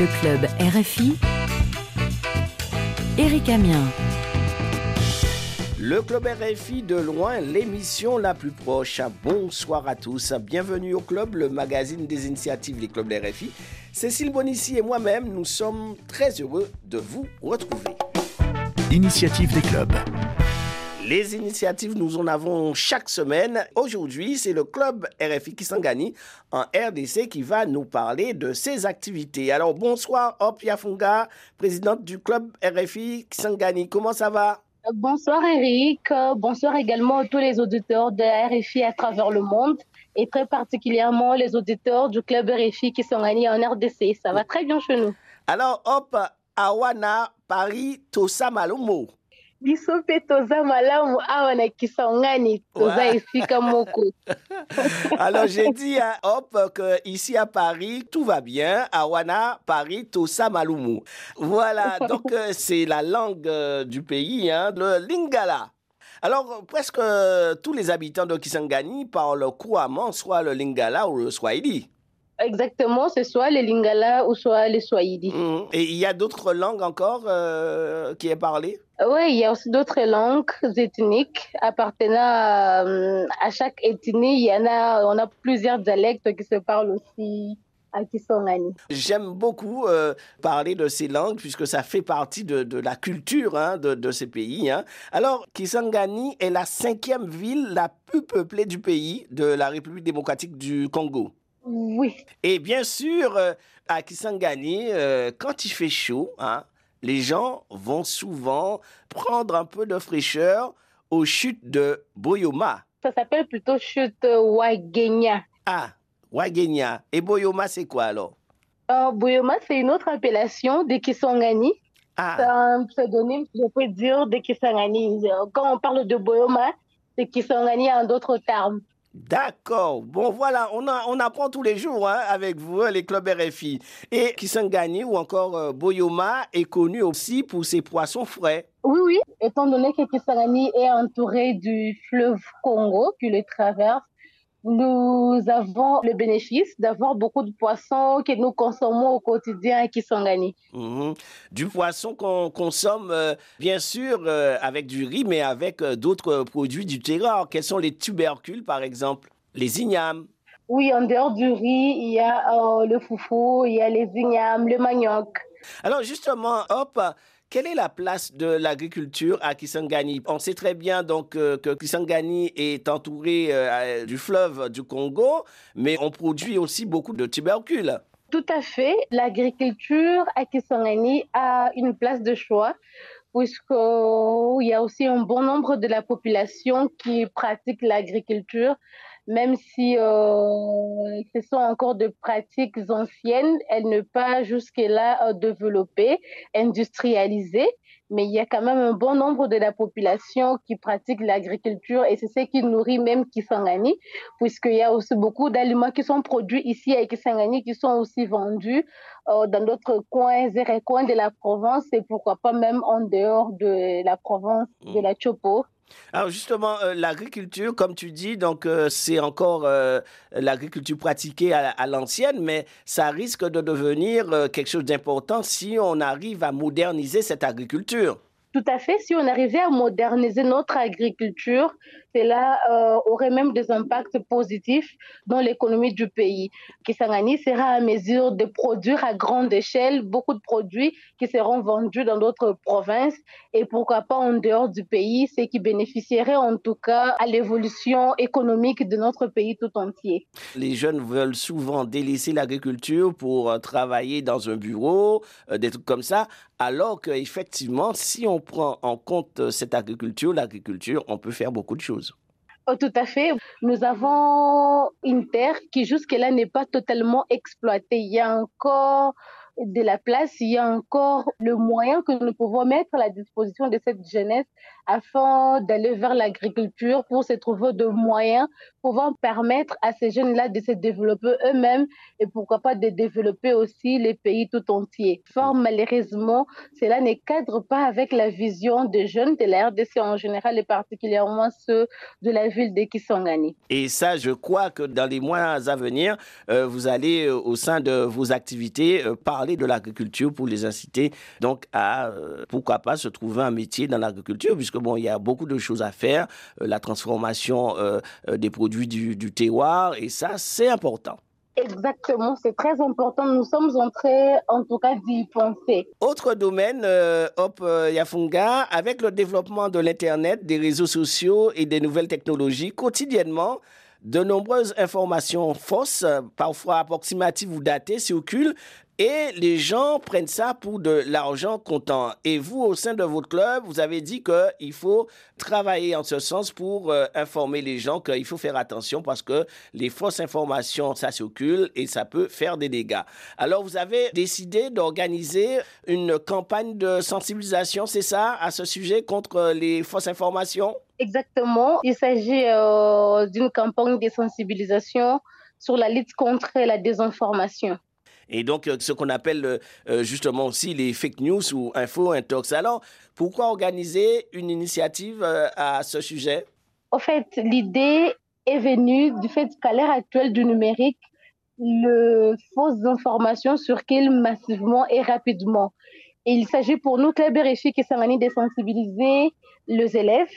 Le club RFI. Eric Amien. Le club RFI de loin, l'émission la plus proche. Bonsoir à tous. Bienvenue au club, le magazine des initiatives des clubs RFI. Cécile Bonissi et moi-même, nous sommes très heureux de vous retrouver. Initiative des clubs. Les initiatives, nous en avons chaque semaine. Aujourd'hui, c'est le club RFI Kisangani en RDC qui va nous parler de ses activités. Alors, bonsoir, Hop Yafunga, présidente du club RFI Kisangani. Comment ça va? Bonsoir Eric, bonsoir également à tous les auditeurs de RFI à travers le monde et très particulièrement les auditeurs du club RFI qui sont gagnés en RDC. Ça va très bien chez nous. Alors, hop, Awana, Paris, Tosa Malomo. Biso mpe toza malamu. Awa na kisangani toza esika moko. Alors j'ai dit à hop que ici à Paris tout va bien. À Wana Paris tosa malumu voilà donc euh, c'est la langue euh, du pays hein, le lingala. Alors, presque euh, tous les habitants de Kisangani parlent couramment soit le lingala ou le swahili. Exactement, c'est soit le lingala ou soit le swahili. Mhm. Et il y a d'autres langues encore euh, qui est parlée? Oui, il y a aussi d'autres langues ethniques appartenant à, euh, à, chaque ethnie. Il y en a, on a plusieurs dialectes qui se parlent aussi à Kisangani. J'aime beaucoup euh, parler de ces langues puisque ça fait partie de, de la culture hein, de, de, ces pays. Hein. Alors, Kisangani est la cinquième ville la plus peuplée du pays de la République démocratique du Congo. Oui. Et bien sûr, euh, à Kisangani, euh, quand il fait chaud, hein, les gens vont souvent prendre un peu de fraîcheur aux chutes de Boyoma. Ça s'appelle plutôt chute Wagenya. Ah, Wagenya. Et Boyoma, c'est quoi alors? Euh, Boyoma, c'est une autre appellation de Kisangani. Ah. C'est un pseudonyme, je peux dire, de Kisangani. Quand on parle de Boyoma, c'est Kisangani en d'autres termes. D'accord. Bon, voilà, on, apprend tous les jours hein, avec vous, hein, les clubs RFI. Et Kisangani ou encore euh, Boyoma est connu aussi pour ses poissons frais. Oui, oui. Étant donné que Kisangani est entouré du fleuve Congo qui le traverse, nous avons le bénéfice d'avoir beaucoup de poissons que nous consommons au quotidien à Kisangani. Mmh. Du poisson qu'on consomme, euh, bien sûr, euh, avec du riz, mais avec euh, d'autres produits du terroir. Quels sont les tubercules, par exemple? Les ignames Oui, en dehors du riz, il y a le foufou, il y a les ignames, le manioc. Alors justement, hop, quelle est la place de l'agriculture à Kisangani? On sait très bien donc euh, que Kisangani est entouré euh, du fleuve du Congo, mais on produit aussi beaucoup de tubercules. Tout à fait. L'agriculture à Kisangani a une place de choix puisqu'il y a aussi un bon nombre de la population qui pratique l'agriculture même si euh, ce sont encore de pratiques anciennes, elles ne pas jusque-là euh, développées, industrialisées, mais il y a quand même un bon nombre de la population qui pratique l'agriculture et c'est ce qui nourrit même Kisangani, puisqu'il y a aussi beaucoup d'aliments qui sont produits ici à Kisangani qui sont aussi vendus euh, dans d'autres coins et recoins de la province et pourquoi pas même en dehors de la province de la Chopo. Alors justement, euh, l'agriculture, comme tu dis, donc euh, c'est encore euh, l'agriculture pratiquée à, à l'ancienne, mais ça risque de devenir quelque chose d'important si on arrive à moderniser cette agriculture. Tout à fait. Si on arrivait à moderniser notre agriculture, cela euh, aurait même des impacts positifs dans l'économie du pays. Kisangani sera à mesure de produire à grande échelle beaucoup de produits qui seront vendus dans d'autres provinces et pourquoi pas en dehors du pays, ce qui bénéficierait en tout cas à l'évolution économique de notre pays tout entier. Les jeunes veulent souvent délaisser l'agriculture pour euh, travailler dans un bureau, euh, des trucs comme ça, alors qu'effectivement, si on prend en compte cette agriculture, l'agriculture, on peut faire beaucoup de choses. Oh, tout à fait. Nous avons une terre qui jusque-là n'est pas totalement exploitée. Il y a encore de la place, il y a encore le moyen que nous pouvons mettre à la disposition de cette jeunesse afin d'aller vers l'agriculture pour se trouver de moyens pouvant permettre à ces jeunes-là de se développer eux-mêmes et pourquoi pas de développer aussi les pays tout entiers. Fort malheureusement, cela ne cadre pas avec la vision des jeunes de la RDC en général et particulièrement ceux de la ville de Kisangani. Et ça, je crois que dans les mois à venir, euh, vous allez euh, au sein de vos activités euh, parler de l'agriculture pour les inciter donc à pourquoi pas se trouver un métier dans l'agriculture bon, il y a beaucoup de choses à faire, la transformation des produits du, terroir, et ça, c'est important. Exactement, c'est très important. Nous sommes en train, en tout cas, d'y penser. Autre domaine, euh, Hop euh, Yafunga, avec le développement de l'Internet, des réseaux sociaux et des nouvelles technologies, quotidiennement, de nombreuses informations fausses, parfois approximatives ou datées, circulent et les gens prennent ça pour de l'argent comptant. Et vous, au sein de votre club, vous avez dit qu'il faut travailler en ce sens pour euh, informer les gens qu'il faut faire attention parce que les fausses informations, ça circule et ça peut faire des dégâts. Alors, vous avez décidé d'organiser une campagne de sensibilisation, c'est ça, à ce sujet contre les fausses informations? Exactement. Il s'agit euh, d'une campagne de sensibilisation sur la lutte contre la désinformation et donc euh, ce qu'on appelle euh, euh, justement aussi les fake news ou info intox. Alors, pourquoi organiser une initiative à ce sujet? En fait, l'idée est venue du fait qu'à l'ère actuelle du numérique, le fausses informations circulent massivement et rapidement. il s'agit pour nous, Club RFI, qui s'en de sensibiliser les élèves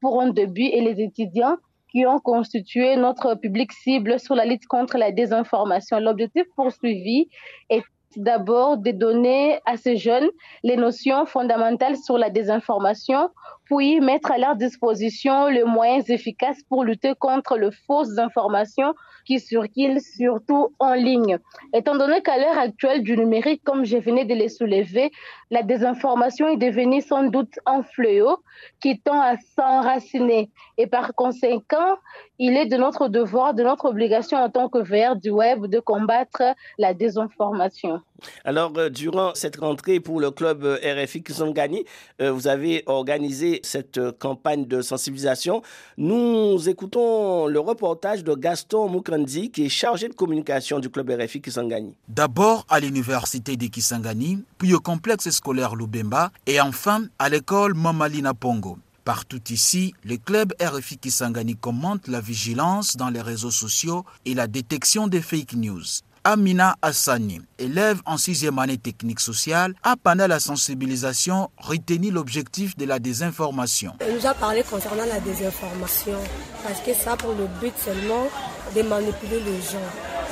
pour un début et les étudiants qui ont constitué notre public cible sur la lutte contre la désinformation. L'objectif poursuivi est d'abord de donner à ces jeunes les notions fondamentales sur la désinformation, puis mettre à leur disposition les moyens efficaces pour lutter contre les fausses informations qui circulent surtout en ligne. Étant donné qu'à l'heure actuelle du numérique, comme je venais de le soulever, la désinformation est devenue sans doute un fléau qui tend à s'enraciner. Et par conséquent, il est de notre devoir, de notre obligation en tant que VR du web de combattre la désinformation. Alors, euh, durant cette rentrée pour le club euh, RFI Kisangani, euh, vous avez organisé cette campagne de sensibilisation. Nous écoutons le reportage de Gaston Mukandi, qui est chargé de communication du club RFI Kisangani. D'abord à l'université de Kisangani, puis au complexe scolaire Lubemba et enfin à l'école Mamalina Pongo. Partout ici, le club RFI Kisangani commente la vigilance dans les réseaux sociaux et la détection des fake news. Amina Hassani, élève en sixième année technique sociale, a pendant la sensibilisation retenu l'objectif de la désinformation. Elle nous a parlé concernant la désinformation parce que ça pour le but seulement de manipuler les gens.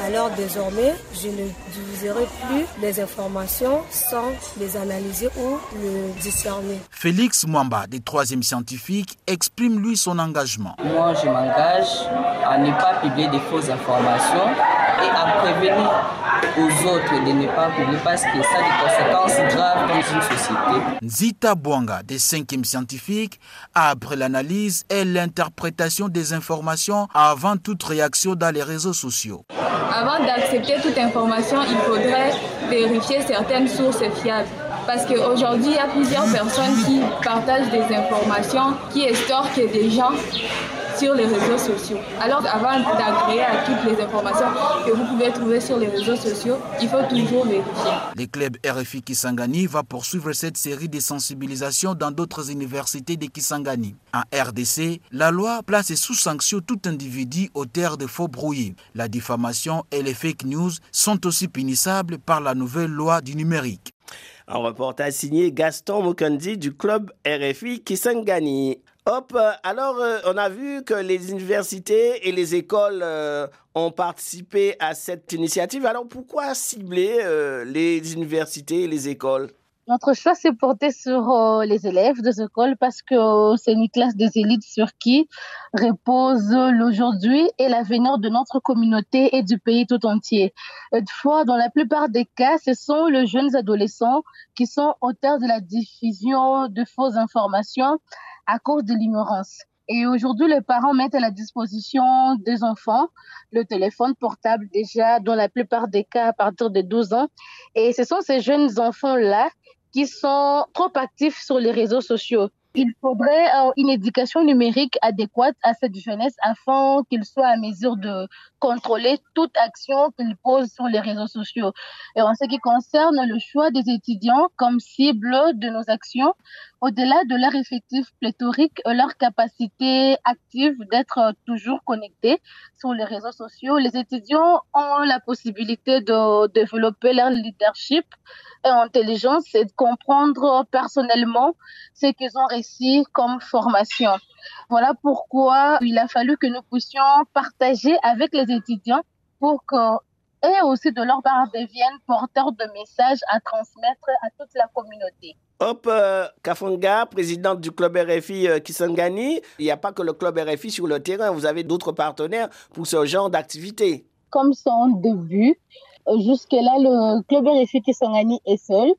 Alors désormais, je ne diffuserai plus les informations sans les analyser ou les discerner. Félix Mwamba, des troisième scientifiques, exprime lui son engagement. Moi, je m'engage à ne pas publier des fausses informations et à prévenir aux autres de ne pas publier parce que ça a des conséquences graves dans une société. Nzita Bwanga, des cinquièmes scientifiques, après l'analyse et l'interprétation des informations avant toute réaction dans les réseaux sociaux. Avant d'accepter toute information, il faudrait vérifier certaines sources fiables. Parce qu'aujourd'hui, il y a plusieurs personnes qui partagent des informations, qui estorquent des gens sur les réseaux sociaux. Alors avant d'agréer à toutes les informations que vous pouvez trouver sur les réseaux sociaux, il faut toujours vérifier. Le club RFI Kisangani va poursuivre cette série de sensibilisations dans d'autres universités de Kisangani. En RDC, la loi place sous sanction tout individu auteur de faux brouillés. La diffamation et les fake news sont aussi punissables par la nouvelle loi du numérique. Un reportage signé Gaston Mukundi du club RFI Kisangani. Hop, alors euh, on a vu que les universités et les écoles euh, ont participé à cette initiative. Alors pourquoi cibler euh, les universités et les écoles? Notre choix s'est porté sur euh, les élèves des écoles parce que euh, c'est une classe des élites sur qui repose l'aujourd'hui et l'avenir de notre communauté et du pays tout entier. Toutefois, dans la plupart des cas, ce sont les jeunes adolescents qui sont auteurs de la diffusion de fausses informations à cause de l'ignorance. Et aujourd'hui, les parents mettent à la disposition des enfants le téléphone portable déjà dans la plupart des cas à partir de 12 ans. Et ce sont ces jeunes enfants-là qui sont trop actifs sur les réseaux sociaux. Il faudrait euh, une éducation numérique adéquate à cette jeunesse afin qu'ils soient à mesure de contrôler toute action qu'ils posent sur les réseaux sociaux. Et en ce qui concerne le choix des étudiants comme cible de nos actions, au-delà de leur effectif pléthorique, leur capacité active d'être toujours connectés sur les réseaux sociaux, les étudiants ont la possibilité de développer leur leadership et intelligence et de comprendre personnellement ce qu'ils ont réussi comme formation. Voilà pourquoi il a fallu que nous puissions partager avec les étudiants pour que et aussi de leur part deviennent porteurs de messages à transmettre à toute la communauté. Hop, euh, Kafonga, présidente du club RFI euh, Kisangani, il n'y a pas que le club RFI sur le terrain, vous avez d'autres partenaires pour ce genre d'activité. Comme son début, jusque-là, le club RFI Kisangani est seul.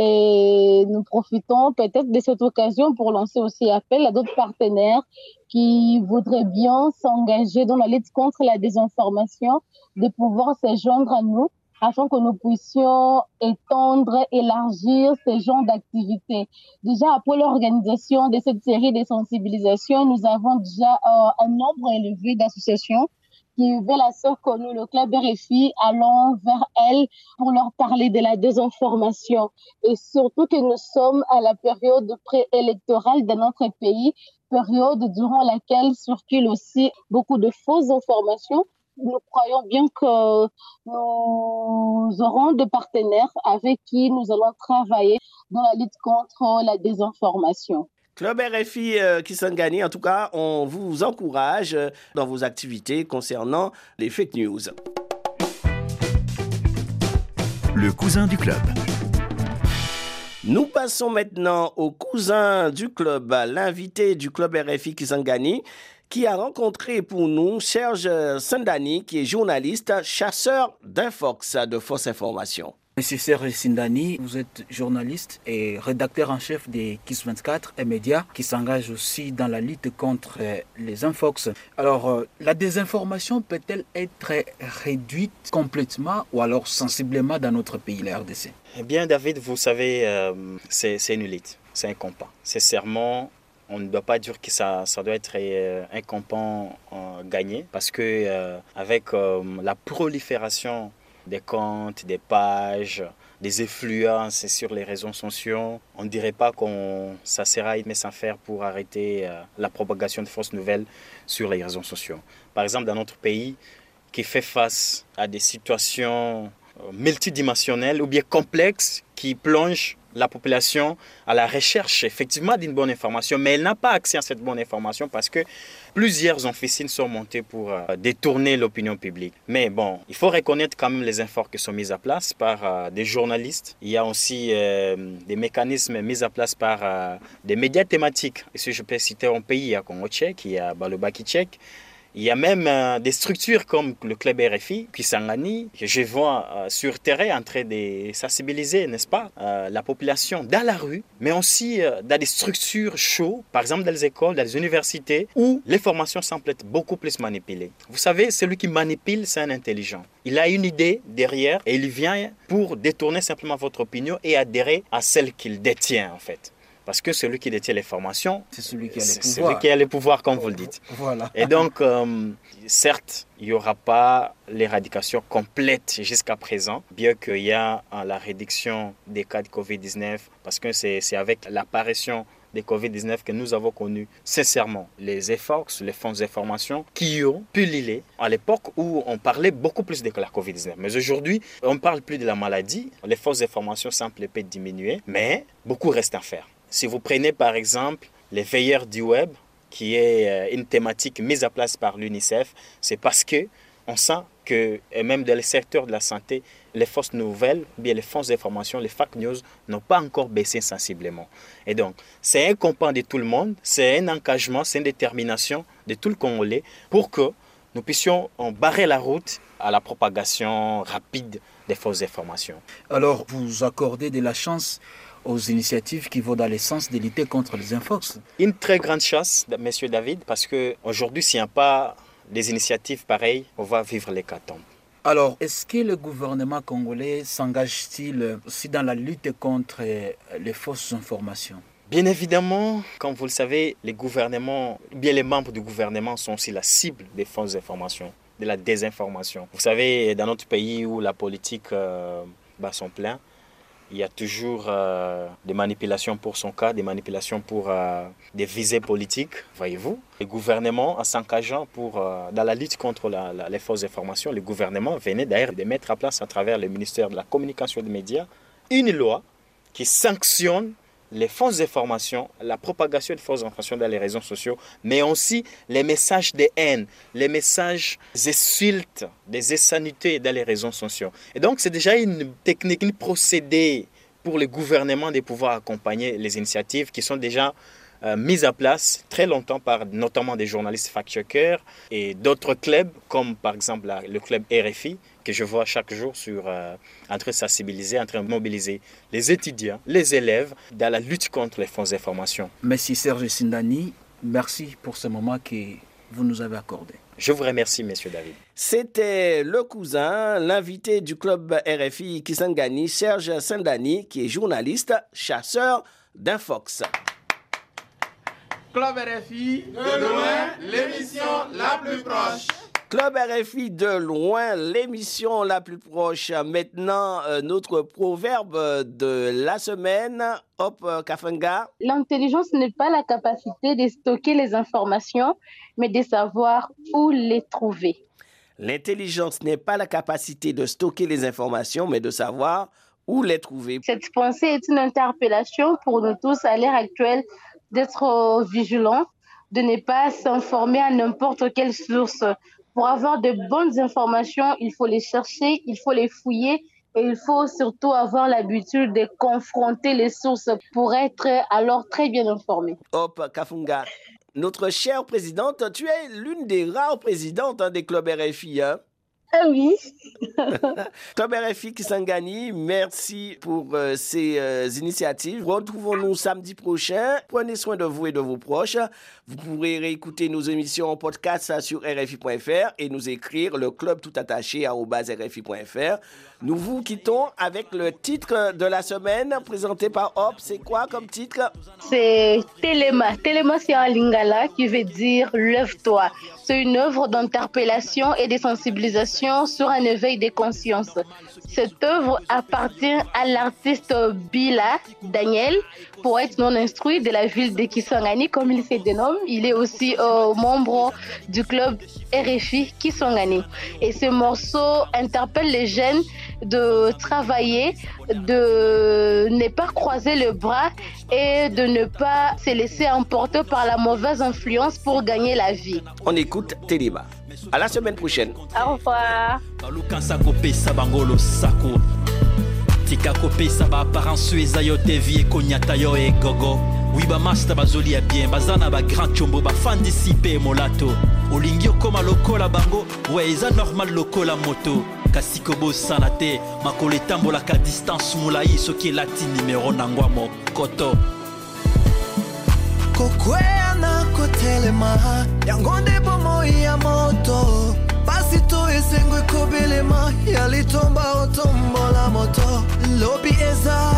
Et nous profitons peut-être de cette occasion pour lancer aussi appel à d'autres partenaires qui voudraient bien s'engager dans la lutte contre la désinformation, de pouvoir se joindre à nous afin que nous puissions étendre, élargir ce genre d'activités. Déjà, après l'organisation de cette série de sensibilisation, nous avons déjà euh, un nombre élevé d'associations qui ce que nous, le club RFI, allons vers elles pour leur parler de la désinformation. Et surtout que nous sommes à la période préélectorale de notre pays, période durant laquelle circulent aussi beaucoup de fausses informations nous croyons bien que nous aurons des partenaires avec qui nous allons travailler dans la lutte contre la désinformation. Club RFI euh, Kisangani, en tout cas, on vous encourage euh, dans vos activités concernant les fake news. Le cousin du club. Nous passons maintenant au cousin du club, l'invité du club RFI Kisangani, qui a rencontré pour nous Serge Sandani, qui est journaliste, chasseur d'infox, de fausses informations. Monsieur Serge Sindani, vous êtes journaliste et rédacteur en chef des KISS 24 et médias qui s'engagent aussi dans la lutte contre les infox. Alors, euh, la désinformation peut-elle être réduite complètement ou alors sensiblement dans notre pays, la RDC Eh bien, David, vous savez, euh, c'est une lutte, c'est un compas. C'est serment on ne doit pas dire que ça, doit être euh, un compas gagné parce que avec la prolifération des comptes, des pages, des influences sur les réseaux sociaux. On ne dirait pas qu'on sera mais sans faire pour arrêter euh, la propagation de fausses nouvelles sur les réseaux sociaux. Par exemple, dans notre pays qui fait face à des situations euh, multidimensionnelles ou bien complexes qui plongent la population à la recherche effectivement d'une bonne information, mais elle n'a pas accès à cette bonne information parce que plusieurs officines sont montées pour euh, détourner l'opinion publique. Mais bon, il faut reconnaître quand même les efforts qui sont mis à place par euh, des journalistes. Il y a aussi des mécanismes mis à place par des médias thématiques. Et si je peux citer un pays, il y a Congo Tchèque, il y a Balobaki Tchèque, il y a même euh, des structures comme le club RFI, Kisangani, que je vois euh, sur terrain en train de sensibiliser, n'est-ce pas, euh, la population dans la rue, mais aussi dans des structures chaudes, par exemple dans les écoles, dans les universités, où les formations semblent être beaucoup plus manipulées. Vous savez, celui qui manipule, c'est un intelligent. Il a une idée derrière et il vient pour détourner simplement votre opinion et adhérer à celle qu'il détient en fait. Parce que celui qui détient les formations, c'est celui qui a le pouvoir. Celui qui a le pouvoir, comme vous le dites. Voilà. Et donc, euh, certes, il n'y aura pas l'éradication complète jusqu'à présent, bien qu'il y a euh, la réduction des cas de Covid-19, parce que c'est avec l'apparition des Covid-19 que nous avons connu sincèrement les efforts, les fonds d'information qui ont pullulé à l'époque où on parlait beaucoup plus de la Covid-19. Mais aujourd'hui, on ne parle plus de la maladie, les fausses informations semblent peu diminuer, mais beaucoup reste à faire. Si vous prenez par exemple les veilleurs du web, qui est euh, une thématique mise à place par l'UNICEF, c'est parce que on sent que, même dans le secteur de la santé, les fausses nouvelles, bien les fausses informations, les fake news n'ont pas encore baissé sensiblement. Et donc, c'est un compas de tout le monde, c'est un engagement, c'est une détermination de tout le Congolais pour que nous puissions barrer la route à la propagation rapide des fausses informations. Alors, vous accordez de la chance aux initiatives qui vont dans le sens de lutter contre les infox. Une très grande chance, Monsieur David, parce qu'aujourd'hui, s'il n'y a pas des initiatives pareilles, on va vivre l'hécatombe. Alors, est-ce que le gouvernement congolais s'engage-t-il aussi dans la lutte contre les fausses informations? Bien évidemment, comme vous le savez, les gouvernements, bien les membres du gouvernement sont aussi la cible des fausses informations, de la désinformation. Vous savez, dans notre pays où la politique euh, bat son plein, il y a toujours euh, des manipulations pour son cas, des manipulations pour euh, des visées politiques, voyez-vous. Le gouvernement, en s'engageant pour, euh, dans la lutte contre les fausses informations, le gouvernement venait d'ailleurs de mettre en place à travers le ministère de la Communication et des Médias une loi qui sanctionne les fausses informations, la propagation de fausses informations dans les réseaux sociaux, mais aussi les messages de haine, les messages insultes, des insanités dans les réseaux sociaux. Et donc, c'est déjà une technique, une procédé pour le gouvernement de pouvoir accompagner les initiatives qui sont déjà euh, mises à place très longtemps par notamment des journalistes fact-checkers et d'autres clubs, comme par exemple le club RFI, que je vois chaque jour sur, euh, en train de sensibiliser, en train de mobiliser les étudiants, les élèves dans la lutte contre les fausses informations. Merci Serge Sindani, merci pour ce moment que vous nous avez accordé. Je vous remercie, Monsieur David. C'était le cousin, l'invité du club RFI Kisangani, Serge Sindani, qui est journaliste, chasseur d'Infox. Club RFI, de loin, l'émission la plus proche. Club RFI de loin, l'émission la plus proche. Maintenant, euh, notre proverbe de la semaine. Hop, euh, Kafanga. L'intelligence n'est pas la capacité de stocker les informations, mais de savoir où les trouver. L'intelligence n'est pas la capacité de stocker les informations, mais de savoir où les trouver. Cette pensée est une interpellation pour nous tous à l'ère actuelle d'être vigilants, de ne pas s'informer à n'importe quelle source. Pour avoir de bonnes informations, il faut les chercher, il faut les fouiller et il faut surtout avoir l'habitude de confronter les sources pour être alors très bien informé. Hop, Kafunga. Notre chère présidente, tu es l'une des rares présidentes hein, des clubs RFI. Hein? Ah oui. Club RFI Kisangani, merci pour euh, ces euh, initiatives. Retrouvons-nous samedi prochain. Prenez soin de vous et de vos proches. Vous pourrez réécouter nos émissions en podcast sur RFI.fr et nous écrire le club tout attaché à RFI.fr. Nous vous quittons avec le titre de la semaine présenté par Hop. C'est quoi comme titre? C'est Téléma. Téléma, c'est un lingala qui veut dire lève-toi. C'est une œuvre d'interpellation et de sensibilisation sur un éveil des consciences. Cette œuvre appartient à l'artiste Bila Daniel, poète non instruit de la ville de Kisangani, comme il se dénomme. Il est aussi euh, membre du club RFI Kisangani. Et ce morceau interpelle les jeunes de travailler, de ne pas croiser le bras et de ne pas se laisser emporter par la mauvaise influence pour gagner la vie. On écoute Téléba. À la semaine prochaine. Au revoir. Tika kopesa baapparence oyo eza yo te vie ekonyata yo egogo wi bamasta bazolia bien baza na bagrand tiombo bafandisi mpe molato. Olingi okóma lokola bango we eza normal lokola moto. Kasi kobosana te makolo etambolaka distance molai soki elati nimero nango ya mokoto. Kokwea na kotelema yango nde bomoi ya moto si Sitoe sengo ikobelema yalitomba otombola moto. Lobi eza